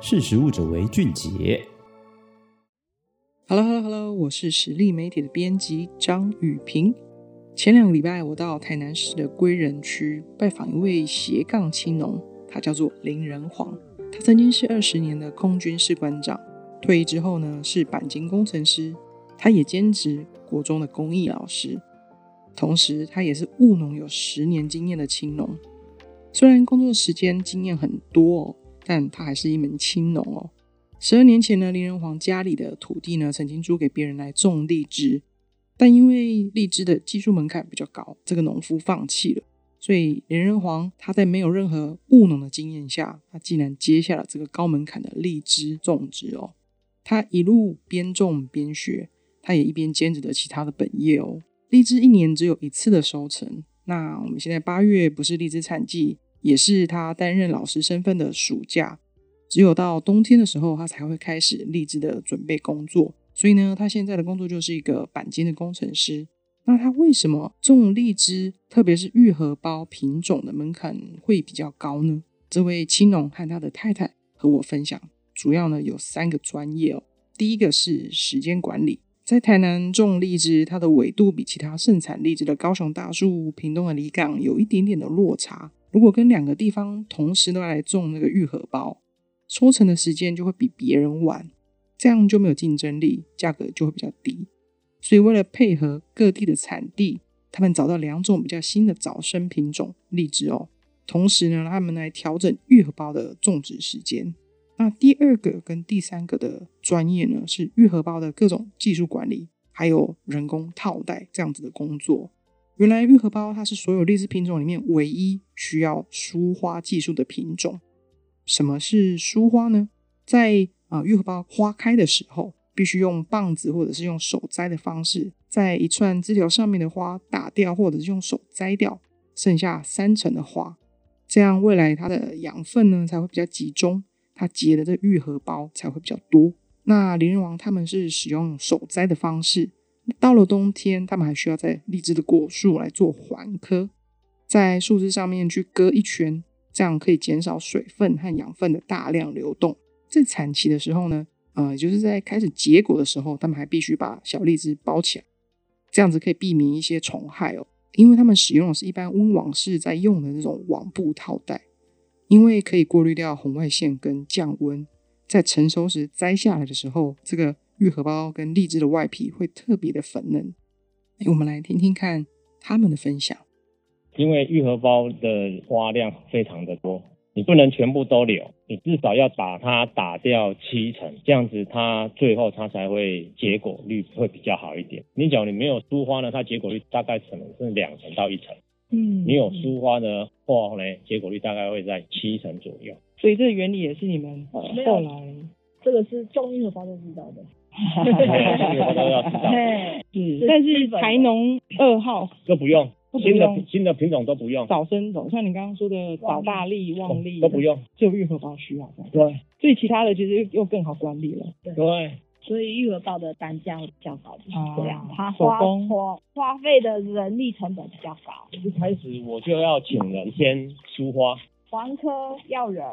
识时务者为俊杰。Hello，Hello，Hello，我是实力媒体的编辑张语屏。前两个礼拜，我到台南市的归仁区拜访一位斜杠青农，他叫做林仁煌。他曾经是二十年的空军士官长，退役之后呢是钣金工程师。他也兼职国中的公益老师，同时他也是务农有十年经验的青农。虽然工作时间经验很多哦，但他还是一门青农哦。十二年前呢，林仁煌家里的土地呢，曾经租给别人来种荔枝，但因为荔枝的技术门槛比较高，这个农夫放弃了。所以林仁煌他在没有任何务农的经验下，他竟然接下了这个高门槛的荔枝种植哦。他一路边种边学，他也一边兼职着其他的本业哦。荔枝一年只有一次的收成，那我们现在八月不是荔枝产季，也是他担任老师身份的暑假。只有到冬天的时候，他才会开始荔枝的准备工作。所以呢，他现在的工作就是一个钣金的工程师。那他为什么种荔枝，特别是玉荷包品种的门槛会比较高呢？这位青农和他的太太和我分享，主要呢有三个专业哦。第一个是时间管理，在台南种荔枝，它的纬度比其他盛产荔枝的高雄大树、屏东的离港有一点点的落差。如果跟两个地方同时都来种那个愈合包，收成的时间就会比别人晚，这样就没有竞争力，价格就会比较低。所以为了配合各地的产地，他们找到两种比较新的早生品种荔枝哦。同时呢，他们来调整愈合包的种植时间。那第二个跟第三个的专业呢，是愈合包的各种技术管理，还有人工套袋这样子的工作。原来玉荷包它是所有荔枝品种里面唯一需要疏花技术的品种。什么是疏花呢？在啊、呃、玉荷包花开的时候，必须用棒子或者是用手摘的方式，在一串枝条上面的花打掉，或者是用手摘掉，剩下三层的花，这样未来它的养分呢才会比较集中，它结的这玉荷包才会比较多。那林仁王他们是使用手摘的方式，到了冬天，他们还需要在荔枝的果树来做环刻，在树枝上面去割一圈。这样可以减少水分和养分的大量流动。在产期的时候呢，呃，就是在开始结果的时候，他们还必须把小荔枝包起来，这样子可以避免一些虫害哦。因为他们使用的是一般温网室在用的那种网布套袋，因为可以过滤掉红外线跟降温。在成熟时摘下来的时候，这个玉荷包跟荔枝的外皮会特别的粉嫩。我们来听听看他们的分享。因为愈合包的花量非常的多，你不能全部都留，你至少要把它打掉七成，这样子它最后它才会结果率会比较好一点。你假如你没有疏花呢，它结果率大概可能是两成到一成。嗯，你有疏花的话呢，结果率大概会在七成左右。所以这个原理也是你们后来，这个是种玉荷包都知道的。种玉荷包都要知道。是，但是台农二号都不用。新的新的品种都不用，早生种像你刚刚说的早大力、旺荔都不用，只有玉荷包需要。对，所以其他的其实又更好管理了。对，所以玉荷包的单价会比较高，就是这样。它花花花费的人力成本比较高。一开始我就要请人先疏花，环科要人，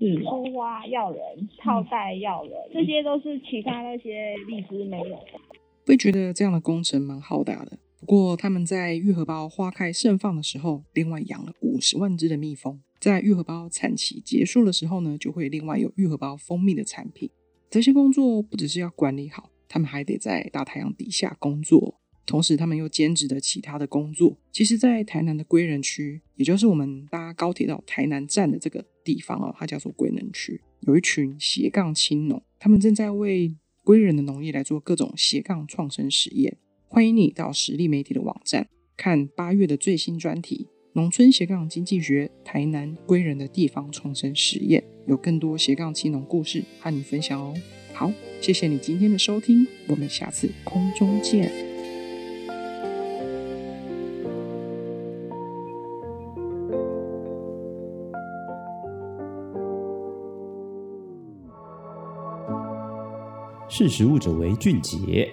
疏花要人，套袋要人，这些都是其他那些荔枝没有的。会觉得这样的工程蛮浩大的。不过，他们在玉荷包花开盛放的时候，另外养了五十万只的蜜蜂。在玉荷包产期结束的时候呢，就会另外有玉荷包蜂蜜的产品。这些工作不只是要管理好，他们还得在大太阳底下工作，同时他们又兼职的其他的工作。其实，在台南的归仁区，也就是我们搭高铁到台南站的这个地方哦，它叫做归仁区，有一群斜杠青农，他们正在为归仁的农业来做各种斜杠创生实验。欢迎你到实力媒体的网站看八月的最新专题《农村斜杠经济学：台南归仁的地方创生实验》，有更多斜杠青农故事和你分享哦。好，谢谢你今天的收听，我们下次空中见。识时务者为俊杰。